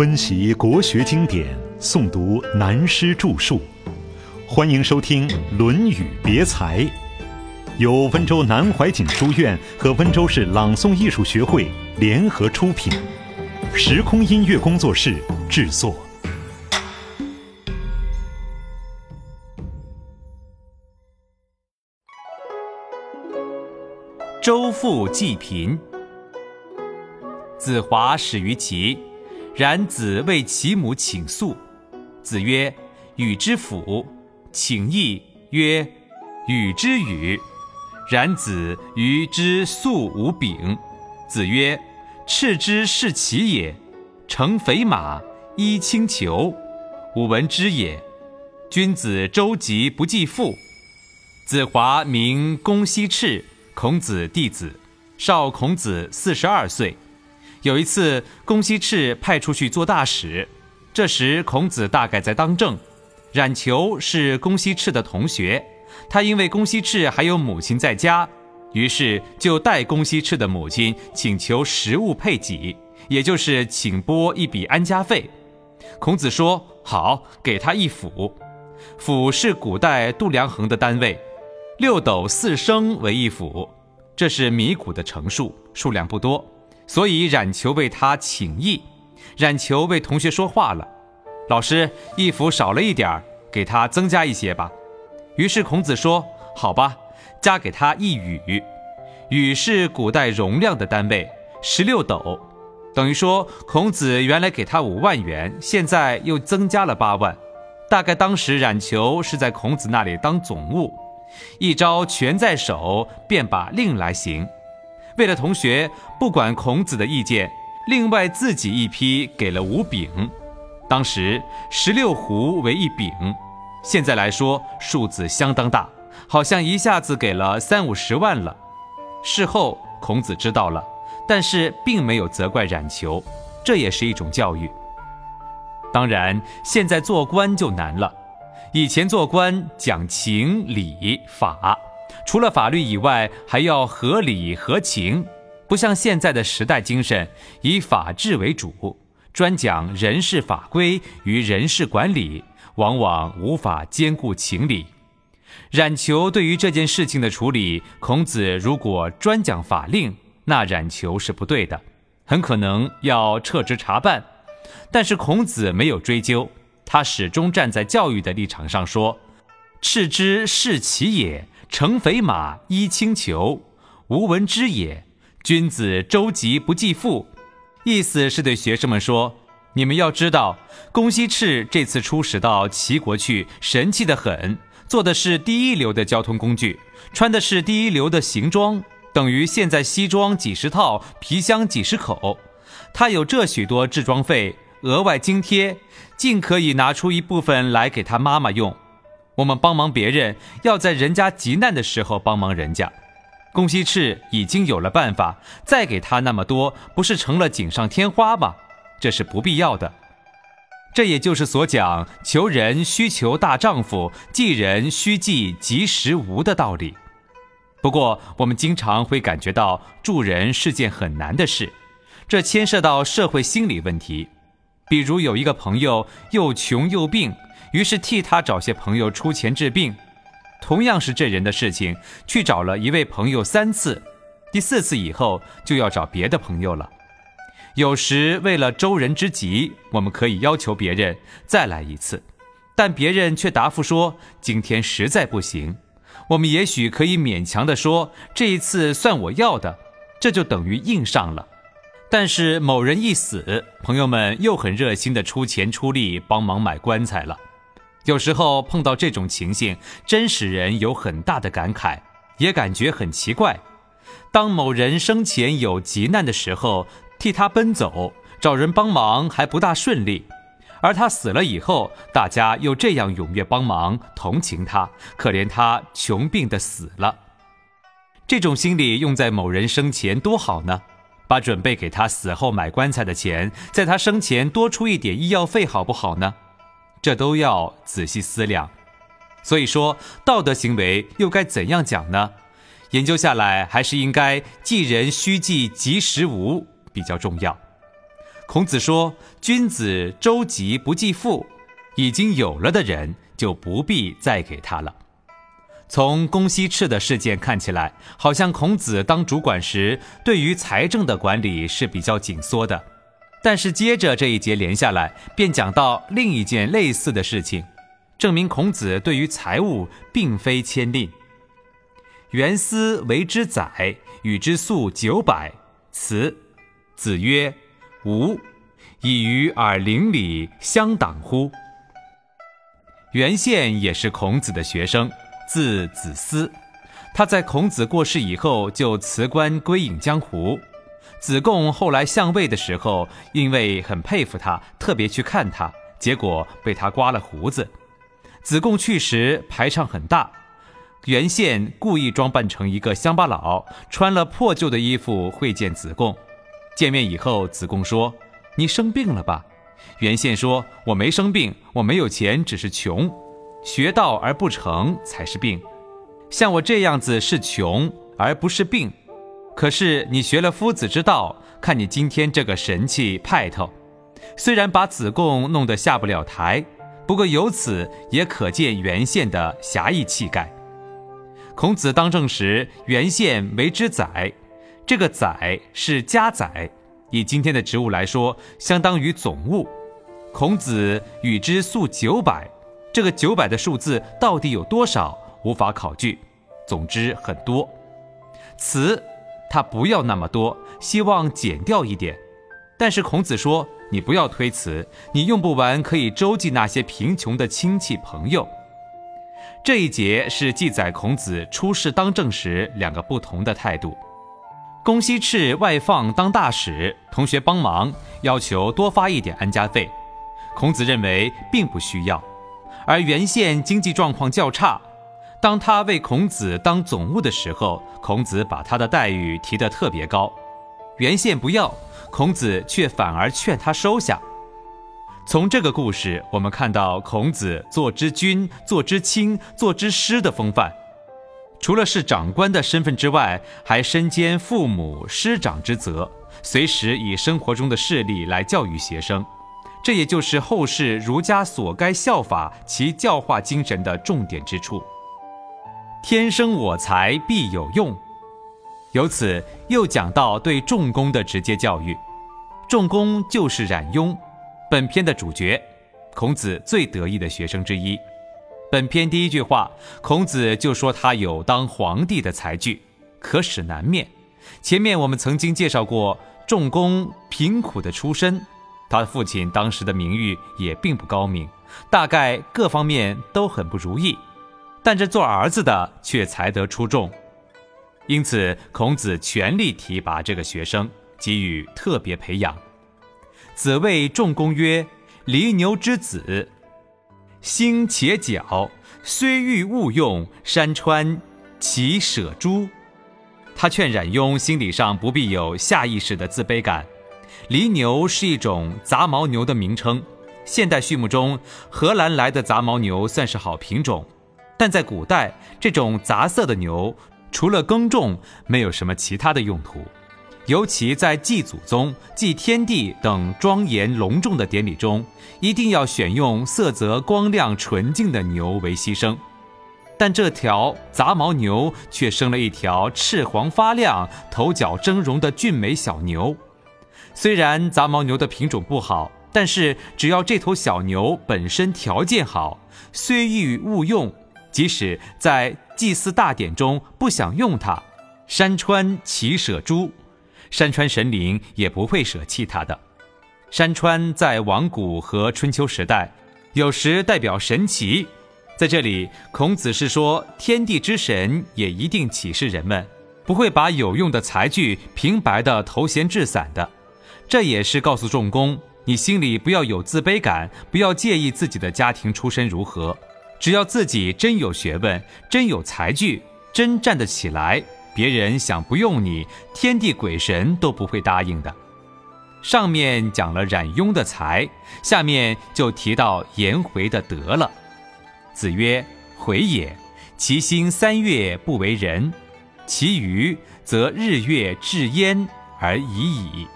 温习国学经典，诵读南师著述，欢迎收听《论语别裁》，由温州南怀瑾书院和温州市朗诵艺术学会联合出品，时空音乐工作室制作。周富济贫，子华始于齐，然子为其母请诉。子曰：“与之辅。”请义曰：“与之与。”然子于之素无柄。子曰：“赤之是其也，乘肥马，衣轻裘，吾闻之也。君子周急不计父。”子华名公西赤。孔子弟子，少孔子四十二岁。有一次，公西赤派出去做大使，这时孔子大概在当政。冉求是公西赤的同学，他因为公西赤还有母亲在家，于是就代公西赤的母亲请求食物配给，也就是请拨一笔安家费。孔子说：“好，给他一府。府是古代度量衡的单位。”六斗四升为一府，这是米谷的成数，数量不多，所以冉求为他请益。冉求为同学说话了：“老师，一府少了一点儿，给他增加一些吧。”于是孔子说：“好吧，加给他一羽。羽是古代容量的单位，十六斗，等于说孔子原来给他五万元，现在又增加了八万。大概当时冉求是在孔子那里当总务。”一招权在手，便把令来行。为了同学，不管孔子的意见，另外自己一批给了五饼。当时十六斛为一饼，现在来说数字相当大，好像一下子给了三五十万了。事后孔子知道了，但是并没有责怪冉求，这也是一种教育。当然，现在做官就难了。以前做官讲情理法，除了法律以外，还要合理合情，不像现在的时代精神以法治为主，专讲人事法规与人事管理，往往无法兼顾情理。冉求对于这件事情的处理，孔子如果专讲法令，那冉求是不对的，很可能要撤职查办，但是孔子没有追究。他始终站在教育的立场上说：“赤之是其也，乘肥马，衣轻裘，无闻之也。君子周急不计父。”意思是对学生们说：“你们要知道，公西赤这次出使到齐国去，神气的很，坐的是第一流的交通工具，穿的是第一流的行装，等于现在西装几十套，皮箱几十口。他有这许多制装费。”额外津贴，尽可以拿出一部分来给他妈妈用。我们帮忙别人，要在人家急难的时候帮忙人家。公西赤已经有了办法，再给他那么多，不是成了锦上添花吗？这是不必要的。这也就是所讲“求人需求大丈夫，济人需济及时无”的道理。不过，我们经常会感觉到助人是件很难的事，这牵涉到社会心理问题。比如有一个朋友又穷又病，于是替他找些朋友出钱治病。同样是这人的事情，去找了一位朋友三次，第四次以后就要找别的朋友了。有时为了周人之急，我们可以要求别人再来一次，但别人却答复说今天实在不行。我们也许可以勉强的说这一次算我要的，这就等于硬上了。但是某人一死，朋友们又很热心的出钱出力帮忙买棺材了。有时候碰到这种情形，真使人有很大的感慨，也感觉很奇怪。当某人生前有急难的时候，替他奔走，找人帮忙还不大顺利；而他死了以后，大家又这样踊跃帮忙，同情他，可怜他穷病的死了。这种心理用在某人生前多好呢？把准备给他死后买棺材的钱，在他生前多出一点医药费，好不好呢？这都要仔细思量。所以说，道德行为又该怎样讲呢？研究下来，还是应该济人须济及时无比较重要。孔子说：“君子周急不济富，已经有了的人就不必再给他了。”从公西赤的事件看起来，好像孔子当主管时对于财政的管理是比较紧缩的。但是接着这一节连下来，便讲到另一件类似的事情，证明孔子对于财务并非谦吝。元思为之载，与之粟九百，辞。子曰：“吾以于尔邻里相党乎？”原宪也是孔子的学生。字子思，他在孔子过世以后就辞官归隐江湖。子贡后来相位的时候，因为很佩服他，特别去看他，结果被他刮了胡子。子贡去时排场很大，袁宪故意装扮成一个乡巴佬，穿了破旧的衣服会见子贡。见面以后，子贡说：“你生病了吧？”袁宪说：“我没生病，我没有钱，只是穷。”学道而不成才是病，像我这样子是穷而不是病。可是你学了夫子之道，看你今天这个神气派头，虽然把子贡弄得下不了台，不过由此也可见原宪的侠义气概。孔子当政时，原宪为之宰，这个宰是家宰，以今天的职务来说，相当于总务。孔子与之粟九百。这个九百的数字到底有多少，无法考据。总之很多。词，他不要那么多，希望减掉一点。但是孔子说：“你不要推辞，你用不完可以周济那些贫穷的亲戚朋友。”这一节是记载孔子出仕当政时两个不同的态度。公西赤外放当大使，同学帮忙，要求多发一点安家费。孔子认为并不需要。而原宪经济状况较差，当他为孔子当总务的时候，孔子把他的待遇提得特别高。原宪不要，孔子却反而劝他收下。从这个故事，我们看到孔子做之君、做之亲、做之师的风范。除了是长官的身份之外，还身兼父母师长之责，随时以生活中的事例来教育学生。这也就是后世儒家所该效法其教化精神的重点之处。天生我材必有用，由此又讲到对仲弓的直接教育。仲弓就是冉雍，本篇的主角，孔子最得意的学生之一。本篇第一句话，孔子就说他有当皇帝的才具，可使难面。前面我们曾经介绍过仲弓贫苦的出身。他的父亲当时的名誉也并不高明，大概各方面都很不如意，但这做儿子的却才德出众，因此孔子全力提拔这个学生，给予特别培养。子谓仲弓曰：“犁牛之子，心且矫，虽欲勿用，山川其舍诸？”他劝冉雍心理上不必有下意识的自卑感。犁牛是一种杂毛牛的名称，现代畜牧中，荷兰来的杂毛牛算是好品种，但在古代，这种杂色的牛除了耕种，没有什么其他的用途，尤其在祭祖宗、祭天地等庄严隆重的典礼中，一定要选用色泽光亮纯净的牛为牺牲。但这条杂毛牛却生了一条赤黄发亮、头角峥嵘的俊美小牛。虽然杂毛牛的品种不好，但是只要这头小牛本身条件好，虽欲勿用，即使在祭祀大典中不想用它，山川岂舍诸？山川神灵也不会舍弃它的。山川在王古和春秋时代，有时代表神奇，在这里，孔子是说天地之神也一定启示人们，不会把有用的财具平白的投闲置散的。这也是告诉仲弓，你心里不要有自卑感，不要介意自己的家庭出身如何，只要自己真有学问，真有才具，真站得起来，别人想不用你，天地鬼神都不会答应的。上面讲了冉雍的才，下面就提到颜回的德了。子曰：“回也，其心三月不为人，其余则日月至焉而已矣。”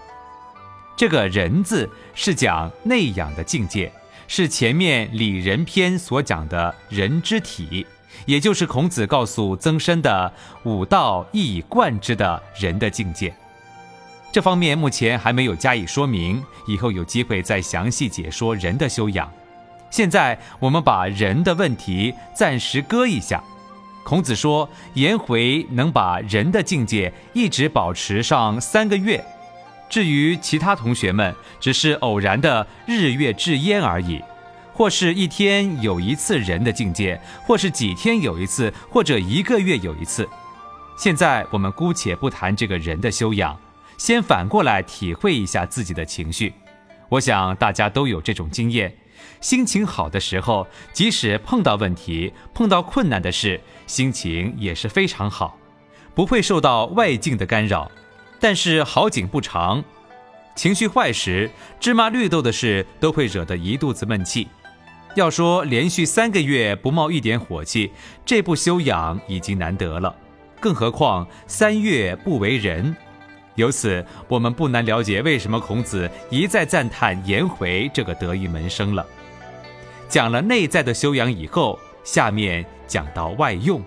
这个“仁”字是讲内养的境界，是前面《礼仁篇》所讲的人之体，也就是孔子告诉曾参的五道一以贯之的人的境界。这方面目前还没有加以说明，以后有机会再详细解说人的修养。现在我们把人的问题暂时搁一下。孔子说：“颜回能把人的境界一直保持上三个月，至于其他同学们，只是偶然的日月至焉而已，或是一天有一次人的境界，或是几天有一次，或者一个月有一次。现在我们姑且不谈这个人的修养，先反过来体会一下自己的情绪。我想大家都有这种经验。”心情好的时候，即使碰到问题、碰到困难的事，心情也是非常好，不会受到外境的干扰。但是好景不长，情绪坏时，芝麻绿豆的事都会惹得一肚子闷气。要说连续三个月不冒一点火气，这不修养已经难得了，更何况三月不为人。由此，我们不难了解为什么孔子一再赞叹颜回这个得意门生了。讲了内在的修养以后，下面讲到外用。